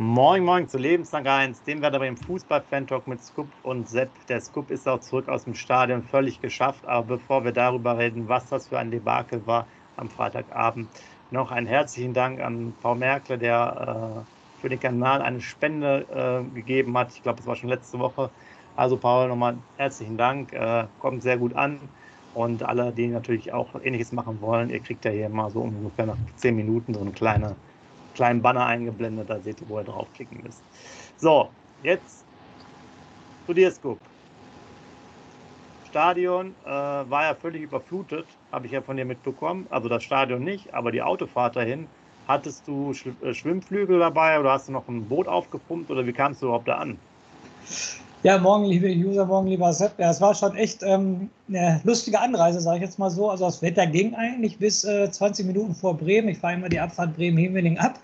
Moin Moin zu Lebenslang 1, dem werden wir im Fußball-Fan-Talk mit Scoop und Sepp. Der Scoop ist auch zurück aus dem Stadion, völlig geschafft. Aber bevor wir darüber reden, was das für ein Debakel war am Freitagabend, noch einen herzlichen Dank an Frau Merkel, der äh, für den Kanal eine Spende äh, gegeben hat. Ich glaube, das war schon letzte Woche. Also Paul, nochmal herzlichen Dank, äh, kommt sehr gut an. Und alle, die natürlich auch Ähnliches machen wollen, ihr kriegt ja hier mal so ungefähr nach 10 Minuten so eine kleine kleinen Banner eingeblendet, da seht ihr, wo ihr draufklicken müsst. So, jetzt zu dir, Scoop. Stadion äh, war ja völlig überflutet, habe ich ja von dir mitbekommen. Also das Stadion nicht, aber die Autofahrt dahin. Hattest du äh, Schwimmflügel dabei oder hast du noch ein Boot aufgepumpt oder wie kamst du überhaupt da an? Ja, morgen, liebe User, morgen, lieber Sepp. Ja, es war schon echt ähm, eine lustige Anreise, sage ich jetzt mal so. Also das Wetter ging eigentlich bis äh, 20 Minuten vor Bremen. Ich fahre immer die Abfahrt Bremen-Hemeling ab.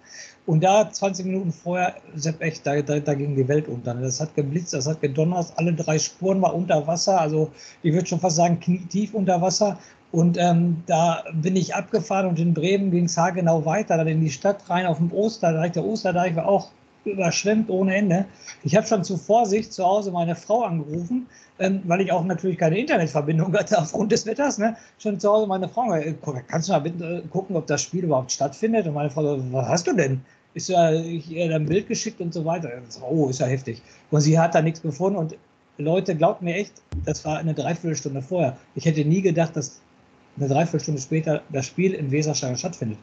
Und da 20 Minuten vorher, Sepp, echt, da, da, da, ging die Welt unter. Das hat geblitzt, das hat gedonnert, alle drei Spuren waren unter Wasser. Also ich würde schon fast sagen, knietief unter Wasser. Und ähm, da bin ich abgefahren und in Bremen ging es haargenau weiter, dann in die Stadt rein auf dem Osterdeich. Der Osterdeich war auch überschwemmt ohne Ende. Ich habe schon zur Vorsicht zu Hause meine Frau angerufen, ähm, weil ich auch natürlich keine Internetverbindung hatte aufgrund des Wetters. Ne? Schon zu Hause meine Frau, äh, kannst du mal bitte äh, gucken, ob das Spiel überhaupt stattfindet? Und meine Frau, was hast du denn? Ist ja ich ihr ein Bild geschickt und so weiter. Oh, ist ja heftig. Und sie hat da nichts gefunden. Und Leute, glaubt mir echt, das war eine Dreiviertelstunde vorher. Ich hätte nie gedacht, dass eine Dreiviertelstunde später das Spiel in Weserstein stattfindet.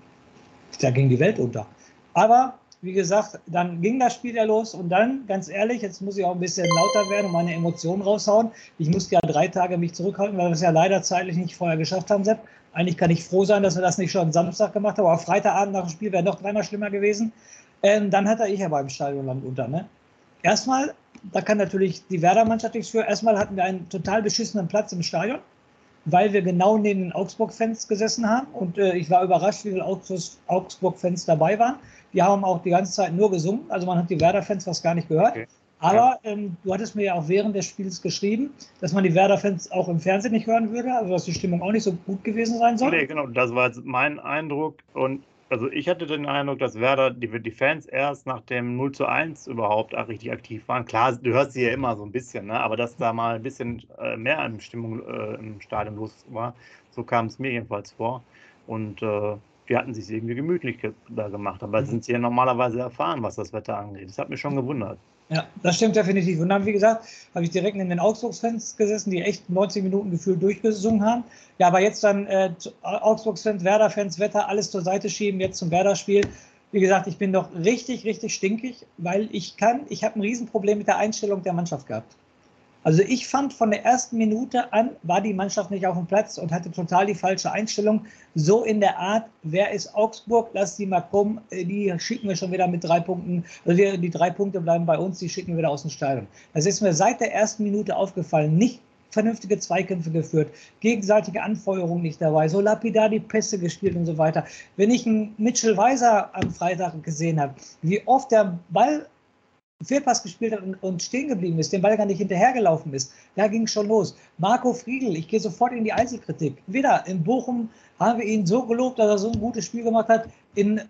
Da ging die Welt unter. Aber wie gesagt, dann ging das Spiel ja los und dann, ganz ehrlich, jetzt muss ich auch ein bisschen lauter werden und meine Emotionen raushauen. Ich musste ja drei Tage mich zurückhalten, weil wir es ja leider zeitlich nicht vorher geschafft haben, Sepp. Eigentlich kann ich froh sein, dass wir das nicht schon am Samstag gemacht haben, aber Freitagabend nach dem Spiel wäre noch dreimal schlimmer gewesen. Ähm, dann hatte ich aber im Stadion Land unter. Ne? Erstmal, da kann natürlich die Werder-Mannschaft nichts für. Erstmal hatten wir einen total beschissenen Platz im Stadion, weil wir genau neben den Augsburg-Fans gesessen haben. Und äh, ich war überrascht, wie viele Augsburg-Fans dabei waren. Die haben auch die ganze Zeit nur gesungen. Also man hat die Werder-Fans fast gar nicht gehört. Okay. Aber ähm, du hattest mir ja auch während des Spiels geschrieben, dass man die Werder-Fans auch im Fernsehen nicht hören würde, also dass die Stimmung auch nicht so gut gewesen sein soll. Nee, genau, das war mein Eindruck. Und also ich hatte den Eindruck, dass Werder, die, die Fans erst nach dem 0 zu 1 überhaupt auch richtig aktiv waren. Klar, du hörst sie ja immer so ein bisschen, ne? aber dass da mal ein bisschen äh, mehr an Stimmung äh, im Stadion los war, so kam es mir jedenfalls vor. Und äh, die hatten sich irgendwie gemütlich da gemacht. Aber mhm. sind sie ja normalerweise erfahren, was das Wetter angeht. Das hat mich schon gewundert. Ja, das stimmt definitiv. Und dann, wie gesagt, habe ich direkt in den Augsburgs-Fans gesessen, die echt 90 Minuten gefühlt durchgesungen haben. Ja, aber jetzt dann äh, Augsburgs-Fans, Werder-Fans, Wetter, alles zur Seite schieben, jetzt zum Werder-Spiel. Wie gesagt, ich bin doch richtig, richtig stinkig, weil ich kann, ich habe ein Riesenproblem mit der Einstellung der Mannschaft gehabt. Also ich fand von der ersten Minute an war die Mannschaft nicht auf dem Platz und hatte total die falsche Einstellung. So in der Art, wer ist Augsburg? Lass die mal kommen. Äh, die schicken wir schon wieder mit drei Punkten. Also die, drei Punkte bleiben bei uns, die schicken wir wieder aus dem Stadion. Das ist mir seit der ersten Minute aufgefallen. Nicht vernünftige Zweikämpfe geführt, gegenseitige Anfeuerung nicht dabei, so lapidar die Pässe gespielt und so weiter. Wenn ich einen Mitchell Weiser am Freitag gesehen habe, wie oft der Ball Fehlpass gespielt hat und, stehen geblieben ist, den Ball gar nicht hinterhergelaufen ist. Da ging es schon los. Marco Friedl, ich gehe sofort in die Einzelkritik. Wieder in Bochum haben wir ihn so gelobt, dass er so ein gutes Spiel gemacht hat. In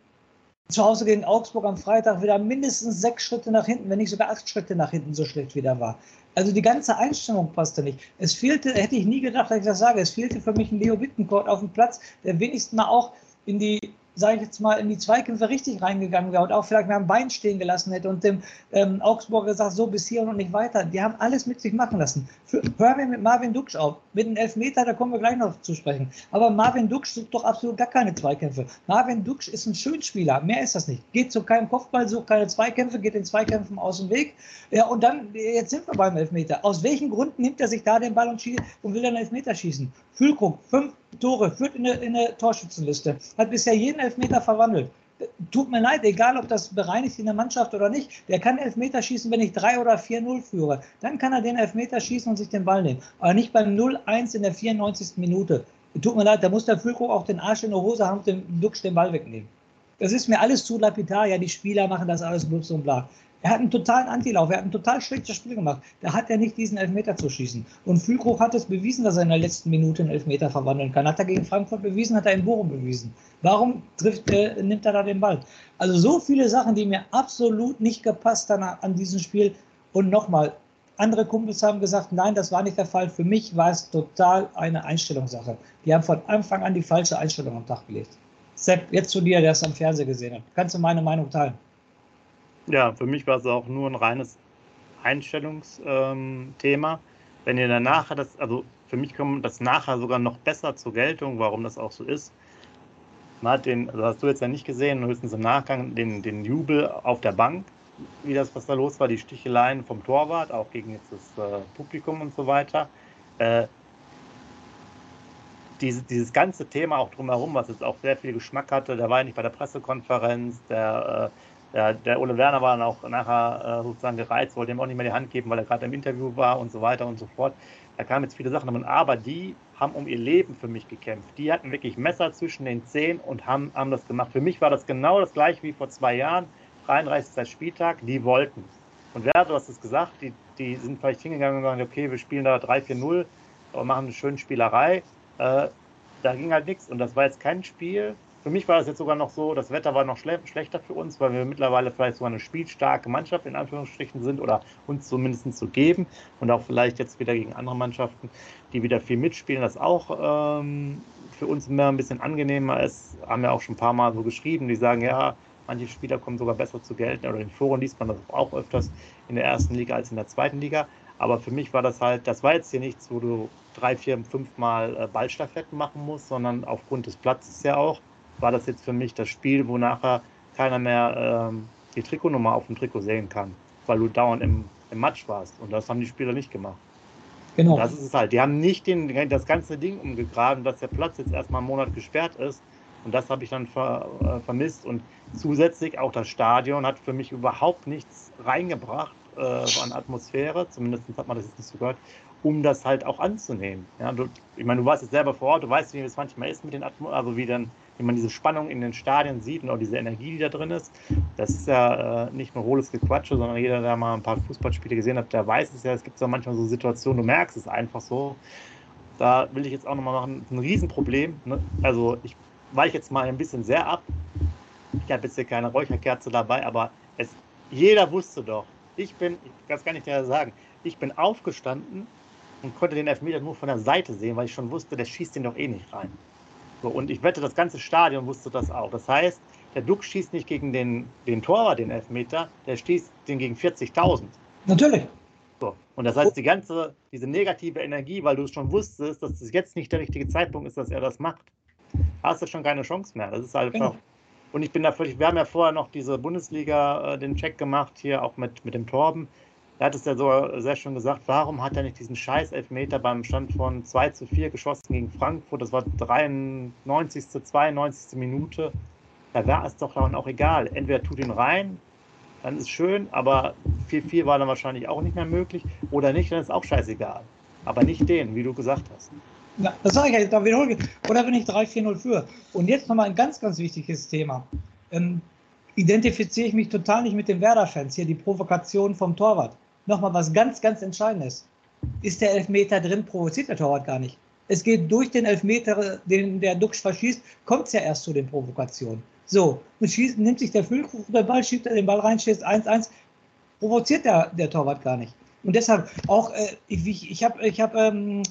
zu Hause gegen Augsburg am Freitag wieder mindestens sechs Schritte nach hinten, wenn nicht sogar acht Schritte nach hinten so schlecht wieder war. Also die ganze Einstellung passte nicht. Es fehlte, hätte ich nie gedacht, dass ich das sage, es fehlte für mich ein Leo Wittencourt auf dem Platz, der wenigstens mal auch in die sage ich jetzt mal, in die Zweikämpfe richtig reingegangen wäre und auch vielleicht mal am Bein stehen gelassen hätte und dem ähm, Augsburger gesagt, so bis hier und nicht weiter. Die haben alles mit sich machen lassen. Für, hören wir mit Marvin Duksch auf. Mit einem Elfmeter, da kommen wir gleich noch zu sprechen. Aber Marvin Duksch sucht doch absolut gar keine Zweikämpfe. Marvin Duksch ist ein Schönspieler, mehr ist das nicht. Geht zu keinem Kopfball, sucht keine Zweikämpfe, geht den Zweikämpfen aus dem Weg. Ja, und dann, jetzt sind wir beim Elfmeter. Aus welchen Gründen nimmt er sich da den Ball und, und will dann Elfmeter schießen? Füllkrug, fünf Tore, führt in der, in der Torschützenliste, hat bisher jeden Elfmeter verwandelt. Tut mir leid, egal ob das bereinigt in der Mannschaft oder nicht, der kann Elfmeter schießen, wenn ich 3 oder 4-0 führe. Dann kann er den Elfmeter schießen und sich den Ball nehmen. Aber nicht beim 0-1 in der 94. Minute. Tut mir leid, da muss der Füllkrug auch den Arsch in der Hose haben und den Duxch den Ball wegnehmen. Das ist mir alles zu lapidar. Ja, die Spieler machen das alles blubs und bla. Er hat einen totalen Antilauf, er hat ein total schlechtes Spiel gemacht. Da hat er nicht diesen Elfmeter zu schießen. Und Füllkrug hat es bewiesen, dass er in der letzten Minute einen Elfmeter verwandeln kann. Hat er gegen Frankfurt bewiesen, hat er in Bochum bewiesen. Warum trifft, äh, nimmt er da den Ball? Also so viele Sachen, die mir absolut nicht gepasst haben an diesem Spiel. Und nochmal, andere Kumpels haben gesagt, nein, das war nicht der Fall. Für mich war es total eine Einstellungssache. Die haben von Anfang an die falsche Einstellung am Tag gelegt. Sepp, jetzt zu dir, der es am Fernsehen gesehen hat. Kannst du meine Meinung teilen? Ja, für mich war es auch nur ein reines Einstellungsthema. Ähm, Wenn ihr danach das, also für mich kommt das nachher sogar noch besser zur Geltung, warum das auch so ist. Man hat den, also hast du jetzt ja nicht gesehen, höchstens im Nachgang den, den Jubel auf der Bank, wie das, was da los war, die Sticheleien vom Torwart, auch gegen jetzt das äh, Publikum und so weiter. Äh, diese, dieses ganze Thema auch drumherum, was jetzt auch sehr viel Geschmack hatte, der war ja nicht bei der Pressekonferenz, der äh, der, der Ole Werner war dann auch nachher äh, sozusagen gereizt, wollte ihm auch nicht mehr die Hand geben, weil er gerade im Interview war und so weiter und so fort. Da kamen jetzt viele Sachen, aber die haben um ihr Leben für mich gekämpft. Die hatten wirklich Messer zwischen den Zehen und haben, haben das gemacht. Für mich war das genau das gleiche wie vor zwei Jahren, 33. Spieltag, die wollten. Und wer, hast es gesagt, die, die sind vielleicht hingegangen und sagen, okay, wir spielen da 3-4-0 und machen eine schöne Spielerei. Äh, da ging halt nichts. Und das war jetzt kein Spiel, für mich war es jetzt sogar noch so, das Wetter war noch schle schlechter für uns, weil wir mittlerweile vielleicht so eine spielstarke Mannschaft in Anführungsstrichen sind oder uns zumindest so geben und auch vielleicht jetzt wieder gegen andere Mannschaften, die wieder viel mitspielen, das auch ähm, für uns mehr ein bisschen angenehmer ist. Haben wir auch schon ein paar Mal so geschrieben, die sagen, ja, manche Spieler kommen sogar besser zu gelten oder in Foren liest man das auch öfters in der ersten Liga als in der zweiten Liga. Aber für mich war das halt, das war jetzt hier nichts, wo du drei, vier, fünf Mal äh, Ballstaffetten machen musst, sondern aufgrund des Platzes ja auch war das jetzt für mich das Spiel, wo nachher keiner mehr ähm, die Trikotnummer auf dem Trikot sehen kann, weil du dauernd im, im Match warst. Und das haben die Spieler nicht gemacht. Genau. Und das ist es halt. Die haben nicht den, das ganze Ding umgegraben, dass der Platz jetzt erstmal einen Monat gesperrt ist. Und das habe ich dann ver, äh, vermisst. Und zusätzlich auch das Stadion hat für mich überhaupt nichts reingebracht äh, an Atmosphäre. Zumindest hat man das jetzt nicht so gehört um das halt auch anzunehmen. Ja, du, ich meine, du warst jetzt selber vor Ort, du weißt, wie es manchmal ist mit den Atmo also wie dann wenn man diese Spannung in den Stadien sieht und auch diese Energie, die da drin ist, das ist ja äh, nicht nur hohles Gequatsche, sondern jeder, der mal ein paar Fußballspiele gesehen hat, der weiß es ja, es gibt ja manchmal so Situationen, du merkst es einfach so. Da will ich jetzt auch nochmal machen, ein Riesenproblem. Ne? Also ich weiche jetzt mal ein bisschen sehr ab. Ich habe jetzt hier keine Räucherkerze dabei, aber es, jeder wusste doch, ich bin, ich kann nicht mehr sagen, ich bin aufgestanden und konnte den Elfmeter nur von der Seite sehen, weil ich schon wusste, der schießt den doch eh nicht rein. So, und ich wette, das ganze Stadion wusste das auch. Das heißt, der Duck schießt nicht gegen den, den Torwart den Elfmeter, der schießt den gegen 40.000. Natürlich. So. Und das heißt, die ganze, diese negative Energie, weil du es schon wusstest, dass es jetzt nicht der richtige Zeitpunkt ist, dass er das macht, hast du schon keine Chance mehr. Das ist halt genau. Und ich bin da völlig, wir haben ja vorher noch diese Bundesliga, äh, den Check gemacht, hier auch mit, mit dem Torben. Er hat es ja so sehr schön gesagt, warum hat er nicht diesen scheiß Elfmeter beim Stand von 2 zu 4 geschossen gegen Frankfurt? Das war 93. 92. Minute. Da war es doch dann auch egal. Entweder tut ihn rein, dann ist schön, aber 4-4 war dann wahrscheinlich auch nicht mehr möglich. Oder nicht, dann ist auch scheißegal. Aber nicht den, wie du gesagt hast. Ja, das sage ich ja, da wiederhole. Oder bin ich 3-4-0 für? Und jetzt nochmal ein ganz, ganz wichtiges Thema. Ähm, identifiziere ich mich total nicht mit den Werder-Fans hier, die Provokation vom Torwart nochmal was ganz, ganz Entscheidendes. Ist der Elfmeter drin, provoziert der Torwart gar nicht. Es geht durch den Elfmeter, den der Duxch verschießt, kommt es ja erst zu den Provokationen. So, und schießt, nimmt sich der Füllkrug der Ball, schiebt er den Ball rein, schießt 1-1, provoziert der, der Torwart gar nicht. Und deshalb auch, äh, ich, ich habe ich hab, ähm,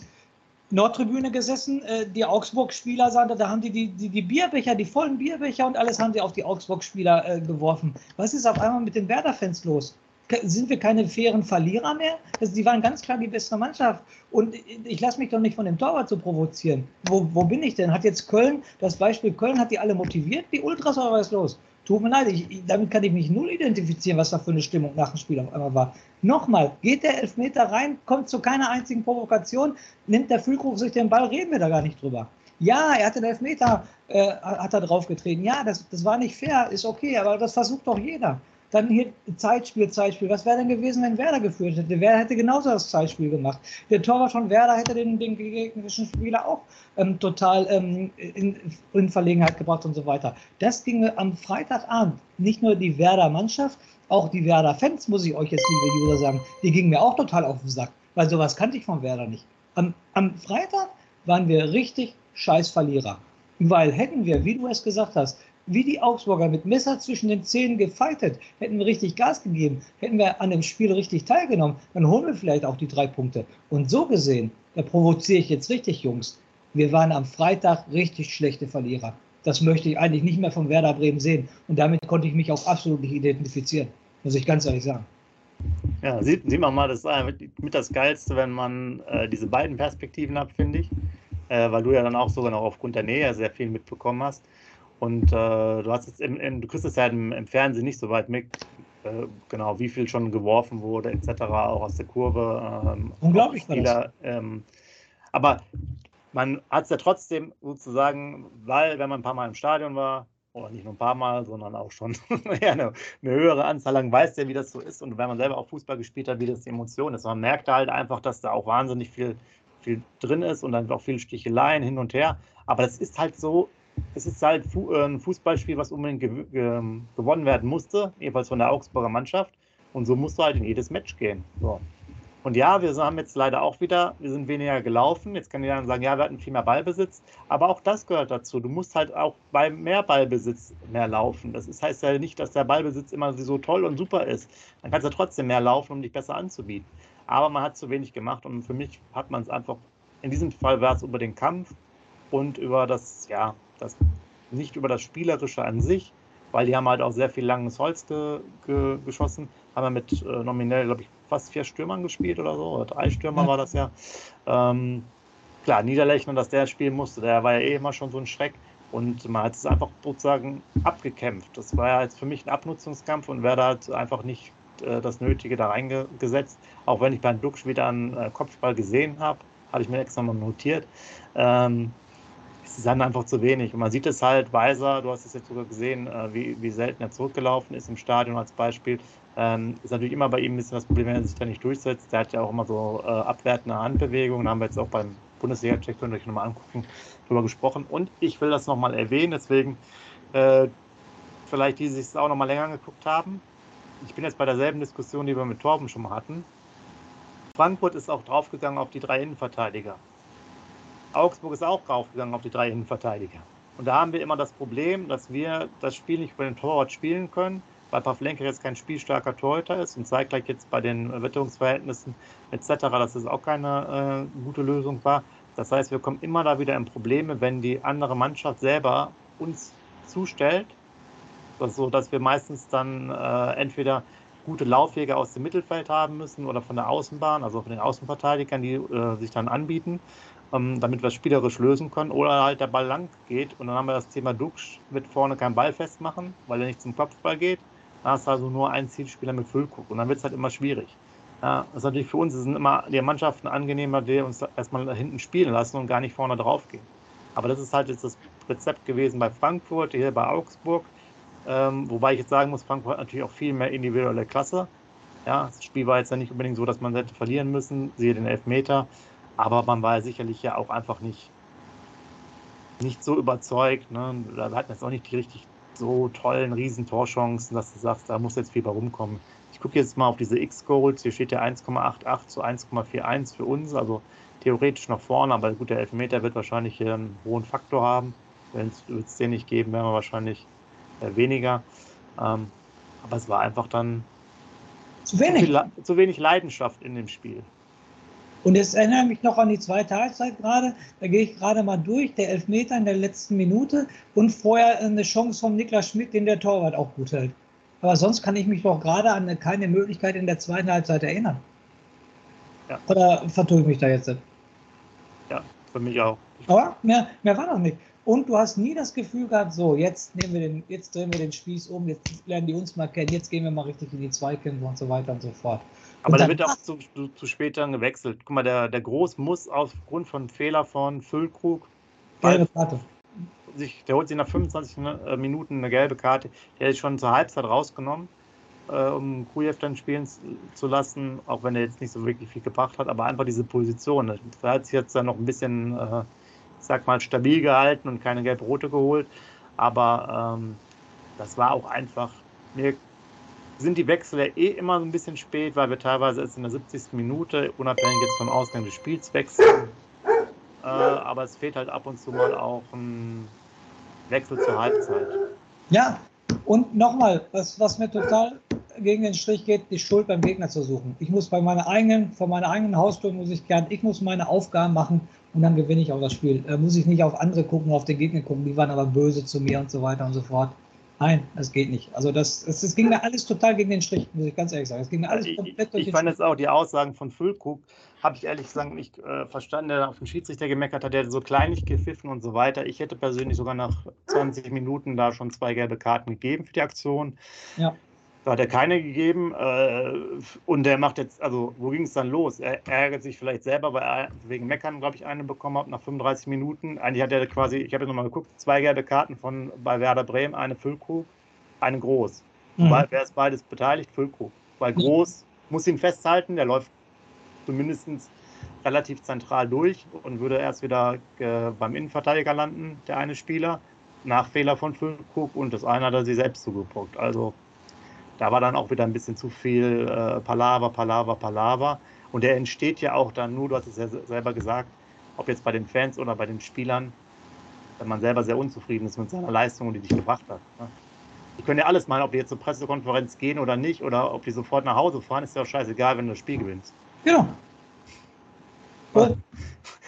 Nordtribüne gesessen, äh, die Augsburg-Spieler sagten, da haben die die, die die, Bierbecher, die vollen Bierbecher und alles haben sie auf die Augsburg-Spieler äh, geworfen. Was ist auf einmal mit den Werder-Fans los? Sind wir keine fairen Verlierer mehr? Also die waren ganz klar die bessere Mannschaft. Und ich lasse mich doch nicht von dem Torwart so provozieren. Wo, wo bin ich denn? Hat jetzt Köln, das Beispiel Köln, hat die alle motiviert, die Ultras oder was ist los? Tut mir leid, ich, damit kann ich mich null identifizieren, was da für eine Stimmung nach dem Spiel auf einmal war. Nochmal, geht der Elfmeter rein, kommt zu keiner einzigen Provokation, nimmt der Füllkrug sich den Ball, reden wir da gar nicht drüber. Ja, er hatte den Elfmeter, äh, hat er draufgetreten. Ja, das, das war nicht fair, ist okay, aber das versucht doch jeder. Dann hier Zeitspiel, Zeitspiel. Was wäre denn gewesen, wenn Werder geführt hätte? Werder hätte genauso das Zeitspiel gemacht. Der Torwart von Werder hätte den, den gegnerischen Spieler auch ähm, total ähm, in, in, Verlegenheit gebracht und so weiter. Das ging am Freitagabend. Nicht nur die Werder-Mannschaft, auch die Werder-Fans, muss ich euch jetzt, liebe User, sagen, die gingen mir auch total auf den Sack, weil sowas kannte ich von Werder nicht. Am, am Freitag waren wir richtig scheiß Verlierer. Weil hätten wir, wie du es gesagt hast, wie die Augsburger mit Messer zwischen den Zähnen gefeitet, hätten wir richtig Gas gegeben, hätten wir an dem Spiel richtig teilgenommen, dann holen wir vielleicht auch die drei Punkte. Und so gesehen, da provoziere ich jetzt richtig, Jungs. Wir waren am Freitag richtig schlechte Verlierer. Das möchte ich eigentlich nicht mehr von Werder Bremen sehen. Und damit konnte ich mich auch absolut nicht identifizieren, muss ich ganz ehrlich sagen. Ja, sieht, sieht man mal, das ist mit das Geilste, wenn man äh, diese beiden Perspektiven hat, finde ich. Äh, weil du ja dann auch sogar noch aufgrund der Nähe sehr viel mitbekommen hast. Und äh, du hast jetzt im, im, du kriegst es ja im, im, Fernsehen nicht so weit mit, äh, genau, wie viel schon geworfen wurde, etc., auch aus der Kurve. Ähm, Unglaublich Spieler, ähm, aber man hat es ja trotzdem sozusagen, weil, wenn man ein paar Mal im Stadion war, oder nicht nur ein paar Mal, sondern auch schon ja, eine, eine, höhere Anzahl lang, weiß ja, wie das so ist. Und wenn man selber auch Fußball gespielt hat, wie das die Emotion ist. Man merkt halt einfach, dass da auch wahnsinnig viel, viel drin ist und dann auch viele Sticheleien hin und her. Aber das ist halt so es ist halt äh, ein Fußballspiel, was unbedingt gew ge gewonnen werden musste, jedenfalls von der Augsburger Mannschaft. Und so musst du halt in jedes Match gehen. So. Und ja, wir haben jetzt leider auch wieder, wir sind weniger gelaufen. Jetzt kann jeder sagen, ja, wir hatten viel mehr Ballbesitz. Aber auch das gehört dazu. Du musst halt auch bei mehr Ballbesitz mehr laufen. Das heißt ja nicht, dass der Ballbesitz immer so toll und super ist. Dann kannst du trotzdem mehr laufen, um dich besser anzubieten. Aber man hat zu wenig gemacht und für mich hat man es einfach, in diesem Fall war es über den Kampf und über das, ja, das, nicht über das Spielerische an sich, weil die haben halt auch sehr viel langes Holz ge, ge, geschossen. Haben wir mit äh, nominell, glaube ich, fast vier Stürmern gespielt oder so, oder drei Stürmer ja. war das ja. Ähm, klar, Niederlechner, dass der spielen musste, der war ja eh immer schon so ein Schreck. Und man hat es einfach sozusagen abgekämpft. Das war ja jetzt für mich ein Abnutzungskampf und Werder hat einfach nicht äh, das Nötige da reingesetzt. Auch wenn ich beim Duxch wieder einen äh, Kopfball gesehen habe, hatte ich mir extra mal notiert. Ähm, es ist einfach zu wenig. Und man sieht es halt, Weiser, du hast es jetzt sogar gesehen, äh, wie, wie selten er zurückgelaufen ist im Stadion als Beispiel. Ähm, ist natürlich immer bei ihm ein bisschen das Problem, wenn er sich da nicht durchsetzt. Der hat ja auch immer so äh, abwertende Handbewegungen. Da haben wir jetzt auch beim Bundesliga-Check, könnt ihr euch nochmal angucken, darüber gesprochen. Und ich will das nochmal erwähnen, deswegen äh, vielleicht die, die sich es auch nochmal länger angeguckt haben. Ich bin jetzt bei derselben Diskussion, die wir mit Torben schon mal hatten. Frankfurt ist auch draufgegangen auf die drei Innenverteidiger. Augsburg ist auch raufgegangen auf die drei Innenverteidiger. Und da haben wir immer das Problem, dass wir das Spiel nicht über den Torwart spielen können, weil Pavlenka jetzt kein spielstarker Torhüter ist und zeitgleich jetzt bei den Witterungsverhältnissen etc., dass es auch keine äh, gute Lösung war. Das heißt, wir kommen immer da wieder in Probleme, wenn die andere Mannschaft selber uns zustellt, so dass wir meistens dann äh, entweder gute Laufwege aus dem Mittelfeld haben müssen oder von der Außenbahn, also von den Außenverteidigern, die äh, sich dann anbieten ähm, damit wir es spielerisch lösen können. Oder halt der Ball lang geht und dann haben wir das Thema Dux, wird vorne kein Ball festmachen, weil er nicht zum Kopfball geht. Dann hast du also nur einen Zielspieler mit Füllkuck und dann wird es halt immer schwierig. Ja, das ist natürlich für uns, sind immer die Mannschaften angenehmer, die uns erstmal hinten spielen lassen und gar nicht vorne drauf gehen. Aber das ist halt jetzt das Rezept gewesen bei Frankfurt, hier bei Augsburg. Ähm, wobei ich jetzt sagen muss, Frankfurt hat natürlich auch viel mehr individuelle Klasse. Ja, das Spiel war jetzt ja nicht unbedingt so, dass man hätte verlieren müssen. Siehe den Elfmeter. Aber man war sicherlich ja auch einfach nicht, nicht so überzeugt. Ne? Wir hatten jetzt auch nicht die richtig so tollen Riesentorchancen, dass du sagst, da muss jetzt viel bei rumkommen. Ich gucke jetzt mal auf diese X-Goals. Hier steht ja 1,88 zu 1,41 für uns. Also theoretisch noch vorne, aber gut, der Elfmeter wird wahrscheinlich hier einen hohen Faktor haben. Wenn es den nicht geben, wären wir wahrscheinlich äh, weniger. Ähm, aber es war einfach dann zu wenig. Zu, viel, zu wenig Leidenschaft in dem Spiel. Und es erinnert mich noch an die zweite Halbzeit gerade. Da gehe ich gerade mal durch. Der Elfmeter in der letzten Minute und vorher eine Chance von Niklas Schmidt, den der Torwart auch gut hält. Aber sonst kann ich mich doch gerade an keine Möglichkeit in der zweiten Halbzeit erinnern. Ja. Oder vertue ich mich da jetzt? Ja, für mich auch. Aber mehr, mehr war noch nicht. Und du hast nie das Gefühl gehabt, so, jetzt nehmen wir den, jetzt drehen wir den Spieß um, jetzt lernen die uns mal kennen, jetzt gehen wir mal richtig in die Zweikämpfe und so weiter und so fort. Aber der wird auch zu, zu, zu spät dann gewechselt. Guck mal, der, der Groß muss aufgrund von Fehler von Füllkrug gelbe Karte. Sich, der holt sich nach 25 äh, Minuten eine gelbe Karte. Der ist schon zur Halbzeit rausgenommen, äh, um Krujev dann spielen zu lassen, auch wenn er jetzt nicht so wirklich viel gebracht hat, aber einfach diese Position. Ne? Da hat sich jetzt dann noch ein bisschen, äh, sag mal, stabil gehalten und keine gelb-rote geholt. Aber ähm, das war auch einfach, mir sind die Wechsel ja eh immer so ein bisschen spät, weil wir teilweise erst in der 70. Minute, unabhängig jetzt vom Ausgang des Spiels, wechseln. Äh, aber es fehlt halt ab und zu mal auch ein Wechsel zur Halbzeit. Ja, und nochmal, was, was mir total gegen den Strich geht, die Schuld beim Gegner zu suchen. Ich muss bei meiner eigenen, vor meiner eigenen Haustür muss ich gern, ich muss meine Aufgaben machen und dann gewinne ich auch das Spiel. Da muss ich nicht auf andere gucken, auf den Gegner gucken, die waren aber böse zu mir und so weiter und so fort. Nein, das geht nicht. Also das, das, das, ging mir alles total gegen den Strich, muss ich ganz ehrlich sagen. Es ging mir alles komplett durch Ich, ich fand jetzt auch die Aussagen von Füllkrug, habe ich ehrlich gesagt nicht äh, verstanden, der auf den Schiedsrichter gemeckert hat, der so kleinlich gepfiffen und so weiter. Ich hätte persönlich sogar nach 20 Minuten da schon zwei gelbe Karten gegeben für die Aktion. Ja. Da hat er keine gegeben äh, und der macht jetzt, also wo ging es dann los? Er ärgert sich vielleicht selber, weil er wegen Meckern, glaube ich, eine bekommen hat nach 35 Minuten. Eigentlich hat er quasi, ich habe jetzt nochmal geguckt, zwei gelbe Karten von bei Werder Bremen, eine Füllkrug, eine Groß. Mhm. Weil, wer ist beides beteiligt? Füllkrug. Weil Groß muss ihn festhalten, der läuft zumindest relativ zentral durch und würde erst wieder äh, beim Innenverteidiger landen, der eine Spieler, nach Fehler von Füllkrug und das eine hat er sich selbst zugepuckt. Also da war dann auch wieder ein bisschen zu viel äh, Palaver, Palaver, Palaver. Und der entsteht ja auch dann nur, du hast es ja selber gesagt, ob jetzt bei den Fans oder bei den Spielern, wenn man selber sehr unzufrieden ist mit seiner Leistung und die dich gebracht hat. Ne? Die können ja alles meinen, ob die jetzt zur Pressekonferenz gehen oder nicht, oder ob die sofort nach Hause fahren, ist ja auch scheißegal, wenn du das Spiel gewinnst. Genau.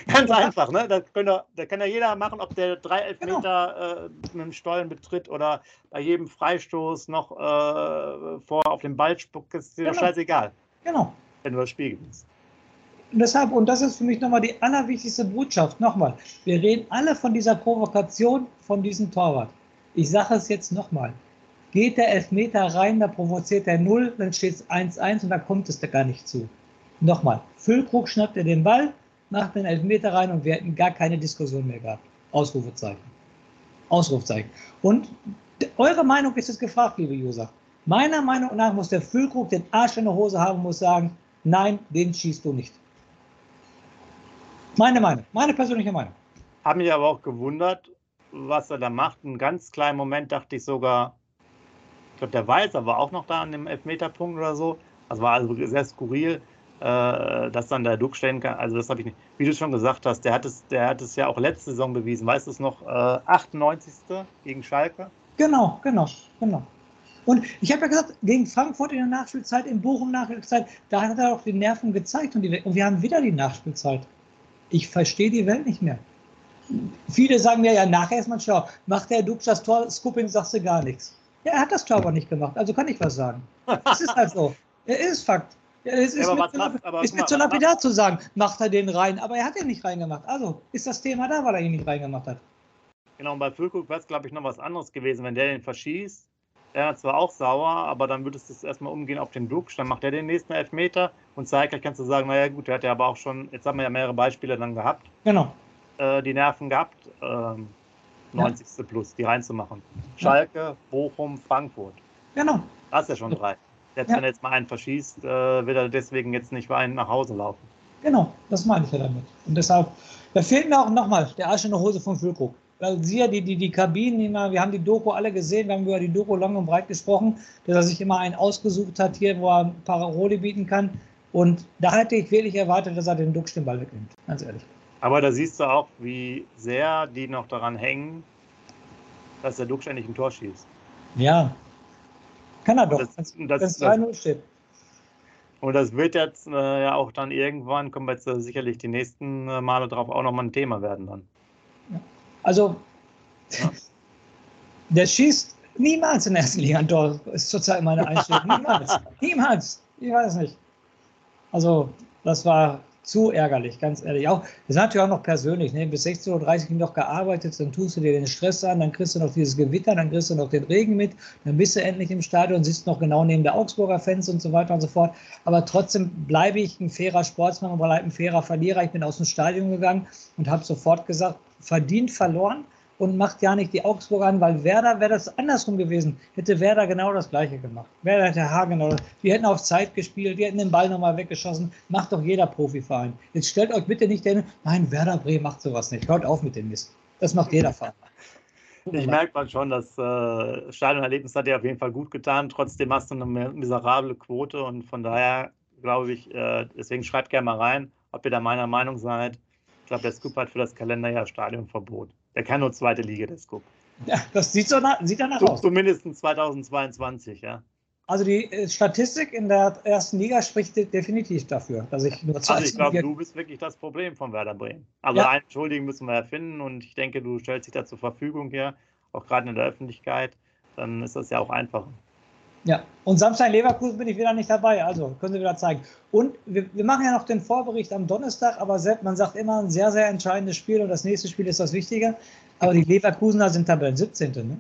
Ganz einfach, ne? Da, können, da kann ja jeder machen, ob der drei Elfmeter genau. äh, mit dem Stollen betritt oder bei jedem Freistoß noch äh, vor auf den Ball spuckt, ist dir genau. scheißegal. Genau. Wenn du das Spiel gewinnst. Und deshalb, und das ist für mich nochmal die allerwichtigste Botschaft, nochmal, wir reden alle von dieser Provokation von diesem Torwart. Ich sage es jetzt nochmal. Geht der Elfmeter rein, da provoziert er 0, dann steht es 1-1 und da kommt es da gar nicht zu. Nochmal, Füllkrug schnappt er den Ball, macht den Elfmeter rein und wir hätten gar keine Diskussion mehr gehabt. Ausrufezeichen. Ausrufezeichen. Und eure Meinung ist es gefragt, liebe User. Meiner Meinung nach muss der Füllkrug den Arsch in der Hose haben und muss sagen, nein, den schießt du nicht. Meine Meinung, meine persönliche Meinung. Habe mich aber auch gewundert, was er da macht. Einen ganz kleinen Moment dachte ich sogar, ich glaube, der Weißer war auch noch da an dem Elfmeterpunkt oder so. Das war also sehr skurril äh, dass dann der Duck stellen kann. Also das habe ich nicht. Wie du schon gesagt hast, der hat es, der hat es ja auch letzte Saison bewiesen. Weißt du es noch? Äh, 98. gegen Schalke. Genau, genau, genau. Und ich habe ja gesagt, gegen Frankfurt in der Nachspielzeit, in Bochum Nachspielzeit, da hat er auch die Nerven gezeigt und, die, und wir haben wieder die Nachspielzeit. Ich verstehe die Welt nicht mehr. Viele sagen mir ja, nachher ist man schlau. Macht der Dux das Tor, Scooping, sagst du gar nichts. Ja, er hat das Tor aber nicht gemacht, also kann ich was sagen. Das ist halt so. Er ist Fakt. Ja, es ist, ja, mit, macht, aber, ist mit so lapidar zu sagen, macht er den rein, aber er hat ja nicht reingemacht. Also ist das Thema da, weil er ihn nicht reingemacht hat. Genau, und bei Füllkrug wäre es, glaube ich, noch was anderes gewesen, wenn der den verschießt. Er hat zwar auch sauer, aber dann würdest du es erstmal umgehen auf den Dux, dann macht er den nächsten Elfmeter und zeitgleich kannst du sagen, naja gut, der hat ja aber auch schon, jetzt haben wir ja mehrere Beispiele dann gehabt. Genau. Äh, die Nerven gehabt, ähm, 90. Ja. plus, die reinzumachen. Schalke, Bochum, Frankfurt. Genau. Das ist ja schon drei. Selbst ja. wenn er jetzt mal einen verschießt, äh, wird er deswegen jetzt nicht weinend nach Hause laufen. Genau, das meine ich ja damit. Und deshalb, da fehlt mir auch nochmal der Arsch in der Hose von Füllkrug. Weil sie ja die, die, die Kabinen wir haben die Doku alle gesehen, wir haben über die Doku lang und breit gesprochen, dass er sich immer einen ausgesucht hat hier, wo er Paroli bieten kann. Und da hätte ich wirklich erwartet, dass er den Duck den Ball wegnimmt, ganz ehrlich. Aber da siehst du auch, wie sehr die noch daran hängen, dass der Duck ständig ein Tor schießt. Ja, kann er doch, das, das, das 3-0 steht. Und das wird jetzt äh, ja auch dann irgendwann, kommen wir jetzt äh, sicherlich die nächsten äh, Male drauf, auch nochmal ein Thema werden dann. Also, ja. der schießt niemals in der ersten Liga ein Tor, ist zurzeit meine Einstellung. Niemals. niemals. Ich weiß nicht. Also, das war zu ärgerlich, ganz ehrlich. Auch, das ist natürlich auch noch persönlich. Ne? Bis 16.30 Uhr noch gearbeitet, dann tust du dir den Stress an, dann kriegst du noch dieses Gewitter, dann kriegst du noch den Regen mit, dann bist du endlich im Stadion, sitzt noch genau neben der Augsburger Fans und so weiter und so fort. Aber trotzdem bleibe ich ein fairer Sportsmann und bleibe ein fairer Verlierer. Ich bin aus dem Stadion gegangen und habe sofort gesagt, verdient verloren und macht ja nicht die Augsburger an, weil Werder wäre das andersrum gewesen. Hätte Werder genau das Gleiche gemacht. Werder hätte Hagen das. Die hätten auf Zeit gespielt, die hätten den Ball nochmal weggeschossen. Macht doch jeder Profiverein. Jetzt stellt euch bitte nicht den, nein, Werder Bremen macht sowas nicht. Hört auf mit dem Mist. Das macht jeder Verein. Ich merke mal schon, das äh, Stadionerlebnis hat dir auf jeden Fall gut getan. Trotzdem hast du eine miserable Quote und von daher glaube ich, äh, deswegen schreibt gerne mal rein, ob ihr da meiner Meinung seid. Ich glaube, der Scoop hat für das Kalenderjahr Stadionverbot. Der kann nur zweite Liga, der Scoop. Ja, das sieht so nach, sieht danach so, aus. Zumindest 2022, ja. Also die äh, Statistik in der ersten Liga spricht definitiv dafür, dass ich nur zwei. Also ich glaube, du bist wirklich das Problem von Werder Bremen. Also ja. einen Schuldigen müssen wir erfinden und ich denke, du stellst dich da zur Verfügung hier, auch gerade in der Öffentlichkeit. Dann ist das ja auch einfacher. Ja, und Samstag in Leverkusen bin ich wieder nicht dabei, also können Sie wieder zeigen. Und wir, wir machen ja noch den Vorbericht am Donnerstag, aber selbst, man sagt immer ein sehr, sehr entscheidendes Spiel und das nächste Spiel ist das Wichtige. Aber die Leverkusener sind Tabellen 17. Ne?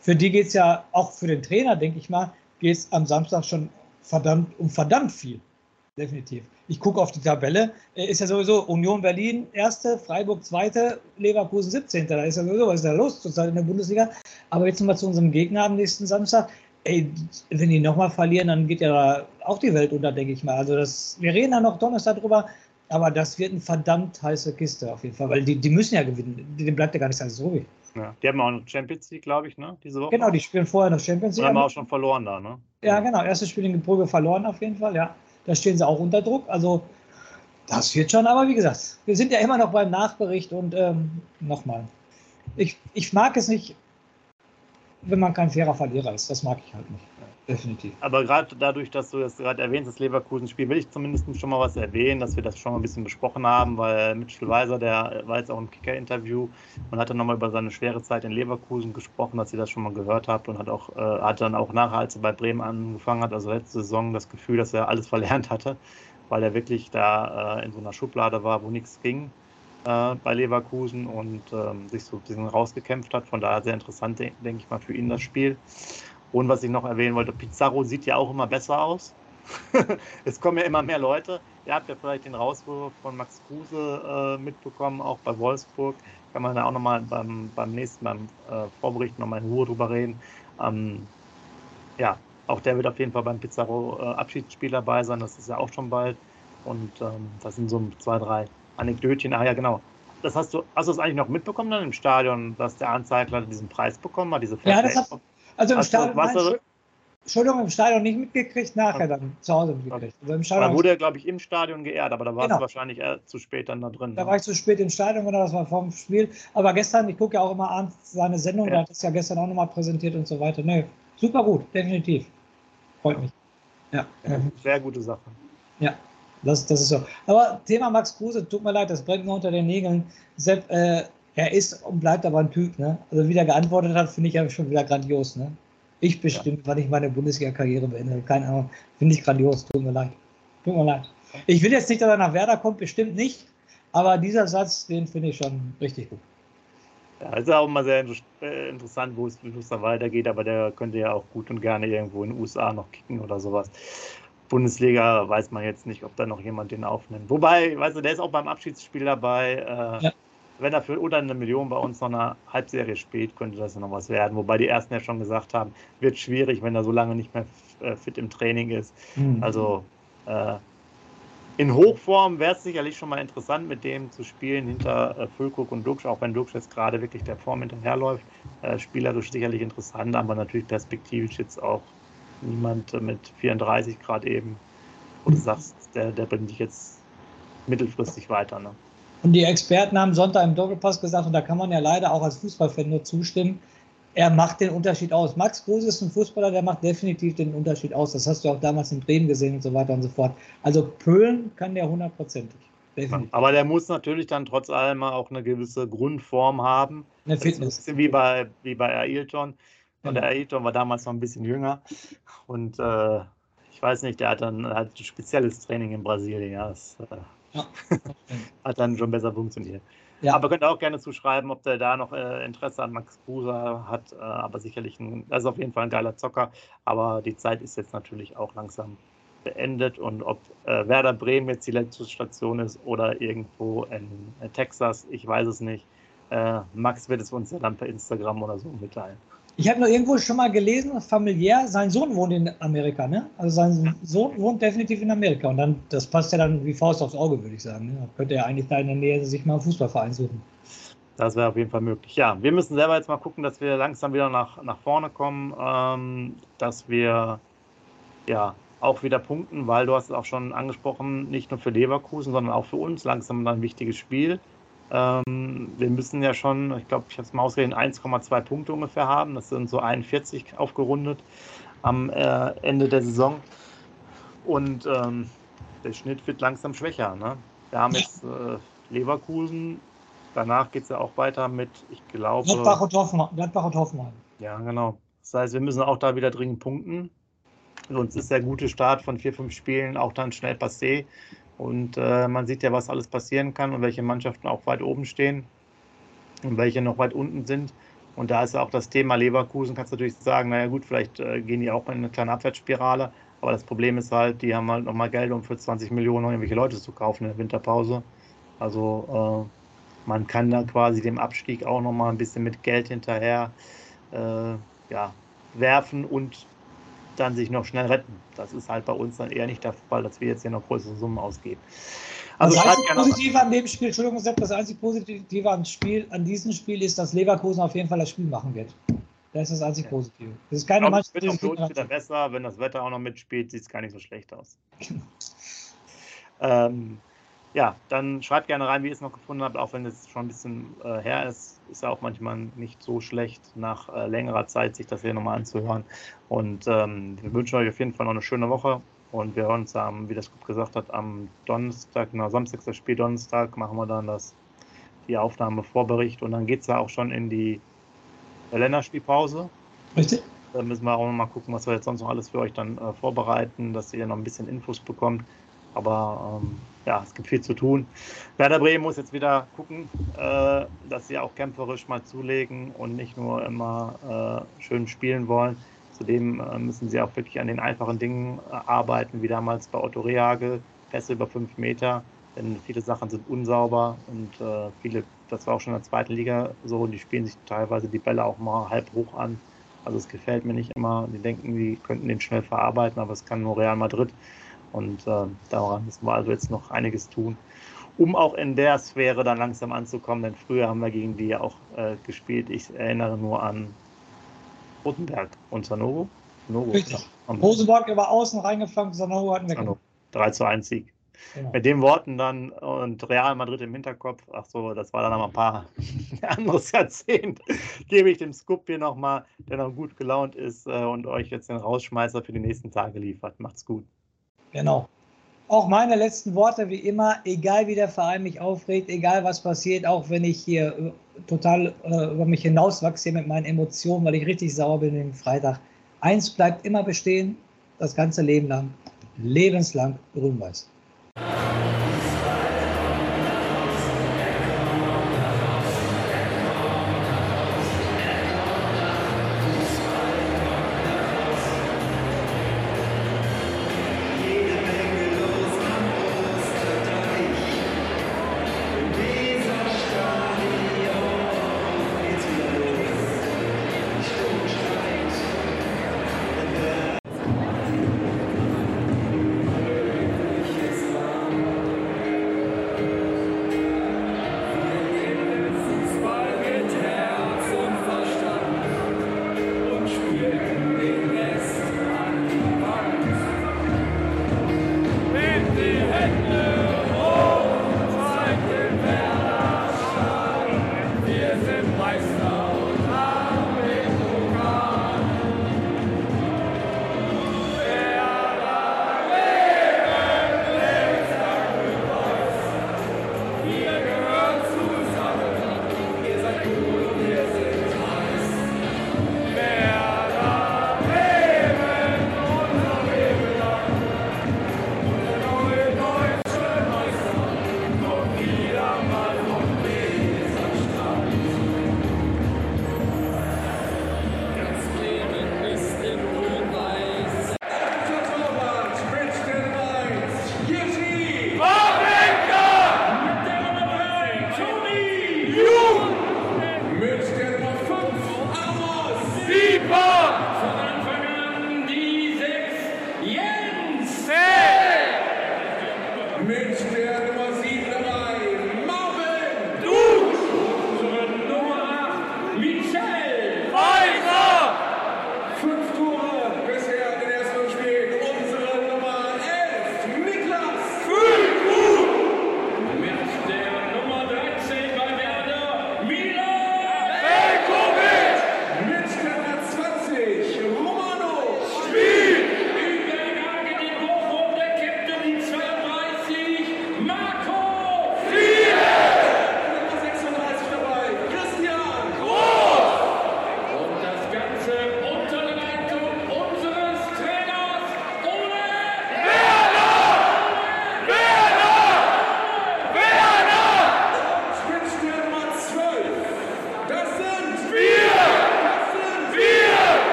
Für die geht es ja, auch für den Trainer, denke ich mal, geht es am Samstag schon verdammt um verdammt viel. Definitiv. Ich gucke auf die Tabelle. Äh, ist ja sowieso Union Berlin erste, Freiburg zweite, Leverkusen 17. Da ist ja sowieso, was ist da los zurzeit in der Bundesliga? Aber jetzt nochmal zu unserem Gegner am nächsten Samstag ey, wenn die nochmal verlieren, dann geht ja auch die Welt unter, denke ich mal. Also das, wir reden da noch Donnerstag drüber, aber das wird eine verdammt heiße Kiste auf jeden Fall, weil die, die müssen ja gewinnen. Dem bleibt ja gar nichts alles ruhig. Ja, die haben auch noch Champions League, glaube ich, ne? Diese Woche. Genau, die spielen vorher noch Champions League. Und haben auch schon verloren da, ne? Ja, genau. Erstes Spiel in Brügge verloren auf jeden Fall, ja. Da stehen sie auch unter Druck. Also das wird schon, aber wie gesagt, wir sind ja immer noch beim Nachbericht und ähm, nochmal. Ich, ich mag es nicht, wenn man kein fairer Verlierer ist. Das mag ich halt nicht. Definitiv. Aber gerade dadurch, dass du das gerade erwähnst, das Leverkusen-Spiel, will ich zumindest schon mal was erwähnen, dass wir das schon mal ein bisschen besprochen haben, weil Mitchell Weiser, der war jetzt auch im Kicker-Interview und hat dann nochmal über seine schwere Zeit in Leverkusen gesprochen, dass ihr das schon mal gehört habt und hat auch, äh, hat dann auch nachher, als er bei Bremen angefangen hat, also letzte Saison, das Gefühl, dass er alles verlernt hatte, weil er wirklich da äh, in so einer Schublade war, wo nichts ging äh, bei Leverkusen und ähm, sich so ein bisschen rausgekämpft hat. Von daher sehr interessant, denke ich mal, für ihn das Spiel. Und was ich noch erwähnen wollte, Pizarro sieht ja auch immer besser aus. es kommen ja immer mehr Leute. Ihr habt ja vielleicht den Rauswurf von Max Kruse äh, mitbekommen, auch bei Wolfsburg. Kann man da auch nochmal beim, beim nächsten, beim äh, Vorbericht nochmal in Ruhe drüber reden. Ähm, ja, auch der wird auf jeden Fall beim Pizarro äh, Abschiedsspiel dabei sein. Das ist ja auch schon bald. Und ähm, das sind so zwei, drei Anekdötchen. Ah ja, genau. Das hast du, hast du es eigentlich noch mitbekommen dann im Stadion, dass der Anzeigler diesen Preis bekommen hat, diese Ja, das hat, also im Stadion, nein, du, Entschuldigung, im Stadion nicht mitgekriegt, nachher dann zu Hause mitgekriegt. Also im Stadion da wurde er, glaube ich, im Stadion geehrt, aber da war genau. es wahrscheinlich eher zu spät dann da drin. Da ne? war ich zu spät im Stadion, genau, das war vorm Spiel. Aber gestern, ich gucke ja auch immer an seine Sendung, ja. da hat es ja gestern auch nochmal präsentiert und so weiter. Nee, super gut, definitiv. Freut mich. Ja. ja sehr gute Sache. Ja, das, das ist so. Aber Thema Max Kruse, tut mir leid, das brennt mir unter den Nägeln. Sepp, äh, er ist und bleibt aber ein Typ. Ne? Also wie er geantwortet hat, finde ich ja schon wieder grandios. Ne? Ich bestimmt, ja. wann ich meine Bundesliga-Karriere beende. Keine Ahnung. Finde ich grandios. Tut mir leid. Tut mir leid. Ich will jetzt nicht, dass er nach Werder kommt, bestimmt nicht. Aber dieser Satz, den finde ich schon richtig gut. Ja, ist auch immer sehr äh, interessant, wo es da weitergeht, aber der könnte ja auch gut und gerne irgendwo in den USA noch kicken oder sowas. Bundesliga weiß man jetzt nicht, ob da noch jemand den aufnimmt. Wobei, weißt du, der ist auch beim Abschiedsspiel dabei. Äh, ja wenn er für unter eine Million bei uns noch eine Halbserie spielt, könnte das ja noch was werden. Wobei die ersten ja schon gesagt haben, wird schwierig, wenn er so lange nicht mehr äh, fit im Training ist. Mhm. Also äh, in Hochform wäre es sicherlich schon mal interessant, mit dem zu spielen hinter äh, Füllkrug und Duxch, auch wenn Duxch jetzt gerade wirklich der Form hinterherläuft. Äh, spielerisch sicherlich interessant, aber natürlich perspektivisch jetzt auch niemand mit 34 Grad eben, wo du sagst, der, der bringt dich jetzt mittelfristig weiter. Ne? Und die Experten haben Sonntag im Doppelpass gesagt, und da kann man ja leider auch als Fußballfan nur zustimmen, er macht den Unterschied aus. Max Kruse ist ein Fußballer, der macht definitiv den Unterschied aus. Das hast du auch damals in Bremen gesehen und so weiter und so fort. Also Pöhlen kann der hundertprozentig. Aber der muss natürlich dann trotz allem auch eine gewisse Grundform haben. Eine Fitness. Ein bisschen wie bei, wie bei Ailton. Und der Ailton war damals noch ein bisschen jünger. Und äh, ich weiß nicht, der hat dann hat ein spezielles Training in Brasilien. Ja, das, äh, ja. Hat dann schon besser funktioniert. Ja. Aber könnt ihr auch gerne zuschreiben, ob der da noch äh, Interesse an Max Kruse hat. Äh, aber sicherlich, ein, das ist auf jeden Fall ein geiler Zocker. Aber die Zeit ist jetzt natürlich auch langsam beendet. Und ob äh, Werder Bremen jetzt die letzte Station ist oder irgendwo in äh, Texas, ich weiß es nicht. äh, Max wird es uns ja dann per Instagram oder so mitteilen. Ich habe noch irgendwo schon mal gelesen, familiär, sein Sohn wohnt in Amerika, ne? Also sein Sohn wohnt definitiv in Amerika und dann, das passt ja dann wie Faust aufs Auge, würde ich sagen. Ne? Könnte er eigentlich da in der Nähe sich mal einen Fußballverein suchen. Das wäre auf jeden Fall möglich. Ja, wir müssen selber jetzt mal gucken, dass wir langsam wieder nach, nach vorne kommen, ähm, dass wir ja auch wieder punkten, weil du hast es auch schon angesprochen, nicht nur für Leverkusen, sondern auch für uns langsam ein wichtiges Spiel. Ähm, wir müssen ja schon, ich glaube, ich habe es mal ausgerechnet, 1,2 Punkte ungefähr haben. Das sind so 41 aufgerundet am äh, Ende der Saison. Und ähm, der Schnitt wird langsam schwächer. Ne? Wir haben jetzt äh, Leverkusen, danach geht es ja auch weiter mit, ich glaube. Gladbach und, Hoffenheim. Gladbach und Hoffenheim. Ja, genau. Das heißt, wir müssen auch da wieder dringend punkten. Sonst ist der gute Start von vier, fünf Spielen auch dann schnell passé. Und äh, man sieht ja, was alles passieren kann und welche Mannschaften auch weit oben stehen und welche noch weit unten sind. Und da ist ja auch das Thema Leverkusen, kannst du natürlich sagen, naja gut, vielleicht äh, gehen die auch in eine kleine Abwärtsspirale. Aber das Problem ist halt, die haben halt nochmal Geld, um für 20 Millionen irgendwelche Leute zu kaufen in der Winterpause. Also äh, man kann da quasi dem Abstieg auch nochmal ein bisschen mit Geld hinterher äh, ja, werfen und dann sich noch schnell retten. Das ist halt bei uns dann eher nicht der Fall, dass wir jetzt hier noch größere Summen ausgeben. Also das einzige Positive an dem Spiel, Entschuldigung, Sepp, das einzige Positive an, Spiel, an diesem Spiel ist, dass Leverkusen auf jeden Fall das Spiel machen wird. Das ist das einzige. Positive. Das ist keine Mannschaft, die wird auch wieder besser, wenn das Wetter auch noch mitspielt, sieht es gar nicht so schlecht aus. ähm, ja, dann schreibt gerne rein, wie ihr es noch gefunden habt, auch wenn es schon ein bisschen äh, her ist. Ist ja auch manchmal nicht so schlecht, nach äh, längerer Zeit sich das hier nochmal anzuhören. Und ähm, wir wünschen euch auf jeden Fall noch eine schöne Woche. Und wir hören uns am, wie das gut gesagt hat, am Donnerstag, na, Samstag, das Spiel Donnerstag, machen wir dann das, die Aufnahme Vorbericht. Und dann geht es ja auch schon in die Länderspielpause. Richtig. Da müssen wir auch noch mal gucken, was wir jetzt sonst noch alles für euch dann äh, vorbereiten, dass ihr noch ein bisschen Infos bekommt. Aber ähm, ja, es gibt viel zu tun. Werder Bremen muss jetzt wieder gucken, äh, dass sie auch kämpferisch mal zulegen und nicht nur immer äh, schön spielen wollen. Zudem äh, müssen sie auch wirklich an den einfachen Dingen äh, arbeiten, wie damals bei Otto Rehagel, Pässe über fünf Meter. Denn viele Sachen sind unsauber und äh, viele, das war auch schon in der zweiten Liga so, und die spielen sich teilweise die Bälle auch mal halb hoch an. Also es gefällt mir nicht immer. Die denken, die könnten den schnell verarbeiten, aber es kann nur Real Madrid. Und äh, daran müssen wir also jetzt noch einiges tun, um auch in der Sphäre dann langsam anzukommen. Denn früher haben wir gegen die ja auch äh, gespielt. Ich erinnere nur an Rotenberg und Sanogo. Sanogo Richtig. Ja, Rosenborg über außen reingeflankt, Sanogo hatten wir. Sanogo. 3 zu 1 Sieg. Genau. Mit den Worten dann und Real Madrid im Hinterkopf, ach so, das war dann noch ein paar anderes Jahrzehnt, gebe ich dem Scoop hier nochmal, der noch gut gelaunt ist äh, und euch jetzt den Rausschmeißer für die nächsten Tage liefert. Macht's gut. Genau. Auch meine letzten Worte wie immer, egal wie der Verein mich aufregt, egal was passiert, auch wenn ich hier äh, total äh, über mich hinauswachse mit meinen Emotionen, weil ich richtig sauer bin den Freitag. Eins bleibt immer bestehen, das ganze Leben lang, lebenslang grün-weiß.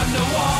on the wall.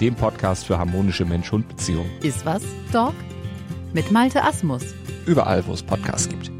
dem Podcast für harmonische Mensch-Hund-Beziehungen. Iswas Dog? Mit Malte Asmus. Überall, wo es Podcasts gibt.